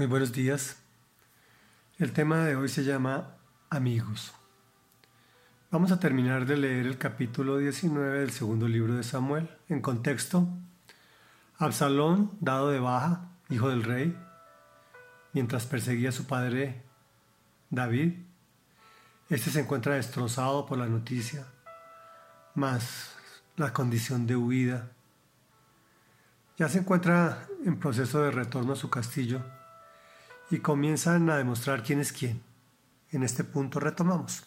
Muy buenos días. El tema de hoy se llama Amigos. Vamos a terminar de leer el capítulo 19 del segundo libro de Samuel. En contexto, Absalón, dado de baja, hijo del rey, mientras perseguía a su padre David, este se encuentra destrozado por la noticia, más la condición de huida. Ya se encuentra en proceso de retorno a su castillo y comienzan a demostrar quién es quién. En este punto retomamos.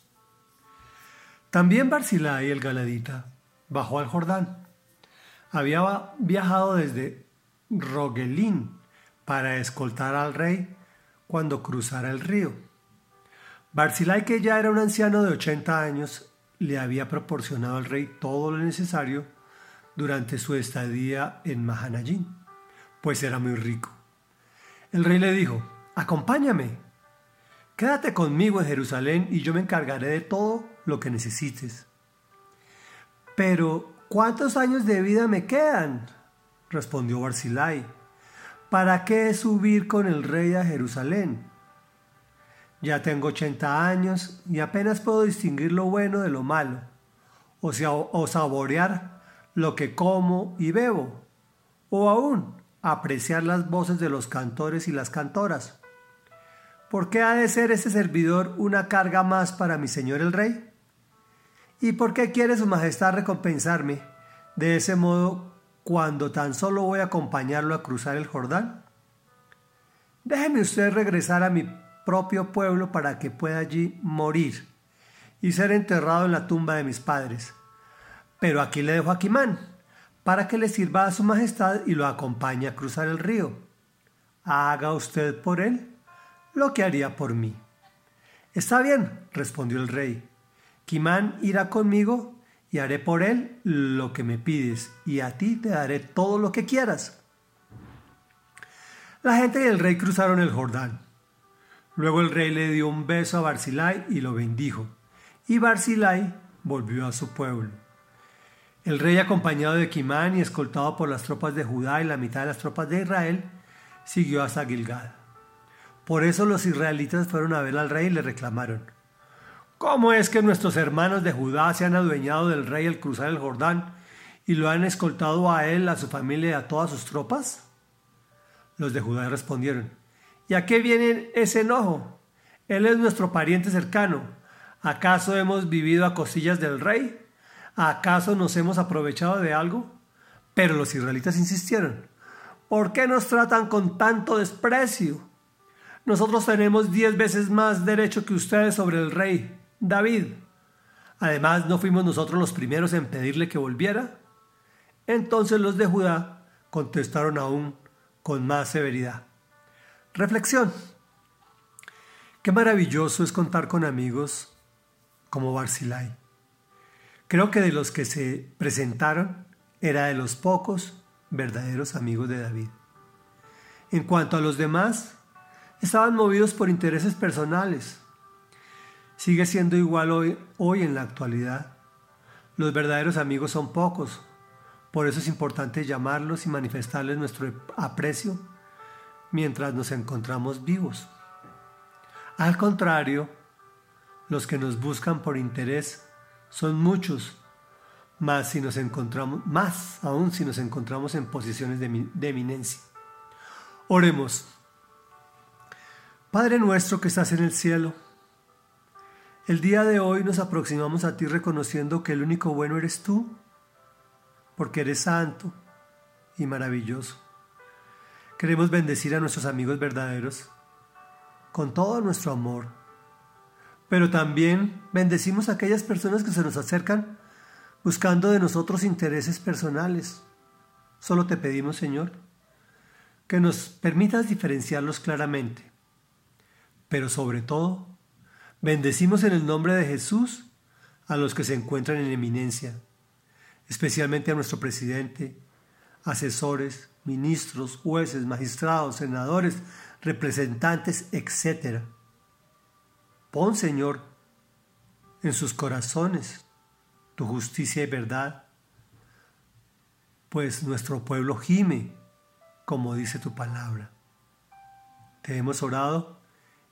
También Barzilai el Galadita bajó al Jordán. Había viajado desde Rogelín para escoltar al rey cuando cruzara el río. Barzilai, que ya era un anciano de 80 años, le había proporcionado al rey todo lo necesario durante su estadía en Mahanayín, pues era muy rico. El rey le dijo, acompáñame. Quédate conmigo en Jerusalén y yo me encargaré de todo lo que necesites. Pero, ¿cuántos años de vida me quedan? respondió Barzilai. ¿Para qué subir con el rey a Jerusalén? Ya tengo ochenta años y apenas puedo distinguir lo bueno de lo malo, o, o saborear lo que como y bebo, o aún apreciar las voces de los cantores y las cantoras. ¿Por qué ha de ser ese servidor una carga más para mi señor el rey? ¿Y por qué quiere su majestad recompensarme de ese modo cuando tan solo voy a acompañarlo a cruzar el Jordán? Déjeme usted regresar a mi propio pueblo para que pueda allí morir y ser enterrado en la tumba de mis padres. Pero aquí le dejo a Quimán, para que le sirva a su majestad y lo acompañe a cruzar el río. Haga usted por él lo que haría por mí. Está bien, respondió el rey. Quimán irá conmigo y haré por él lo que me pides, y a ti te daré todo lo que quieras. La gente y el rey cruzaron el Jordán. Luego el rey le dio un beso a Barzilai y lo bendijo, y Barzilai volvió a su pueblo. El rey, acompañado de Quimán y escoltado por las tropas de Judá y la mitad de las tropas de Israel, siguió hasta Gilgad. Por eso los israelitas fueron a ver al rey y le reclamaron, ¿Cómo es que nuestros hermanos de Judá se han adueñado del rey al cruzar el Jordán y lo han escoltado a él, a su familia y a todas sus tropas? Los de Judá respondieron, ¿y a qué viene ese enojo? Él es nuestro pariente cercano. ¿Acaso hemos vivido a cosillas del rey? ¿Acaso nos hemos aprovechado de algo? Pero los israelitas insistieron, ¿por qué nos tratan con tanto desprecio? Nosotros tenemos diez veces más derecho que ustedes sobre el rey, David. Además, ¿no fuimos nosotros los primeros en pedirle que volviera? Entonces los de Judá contestaron aún con más severidad. Reflexión. Qué maravilloso es contar con amigos como Barzilai. Creo que de los que se presentaron era de los pocos verdaderos amigos de David. En cuanto a los demás, estaban movidos por intereses personales. Sigue siendo igual hoy, hoy en la actualidad. Los verdaderos amigos son pocos, por eso es importante llamarlos y manifestarles nuestro aprecio mientras nos encontramos vivos. Al contrario, los que nos buscan por interés son muchos, más si nos encontramos, más aún si nos encontramos en posiciones de, de eminencia. Oremos. Padre nuestro que estás en el cielo, el día de hoy nos aproximamos a ti reconociendo que el único bueno eres tú, porque eres santo y maravilloso. Queremos bendecir a nuestros amigos verdaderos con todo nuestro amor, pero también bendecimos a aquellas personas que se nos acercan buscando de nosotros intereses personales. Solo te pedimos, Señor, que nos permitas diferenciarlos claramente pero sobre todo, bendecimos en el nombre de Jesús a los que se encuentran en eminencia, especialmente a nuestro presidente, asesores, ministros, jueces, magistrados, senadores, representantes, etc. Pon, Señor, en sus corazones tu justicia y verdad, pues nuestro pueblo gime, como dice tu palabra. Te hemos orado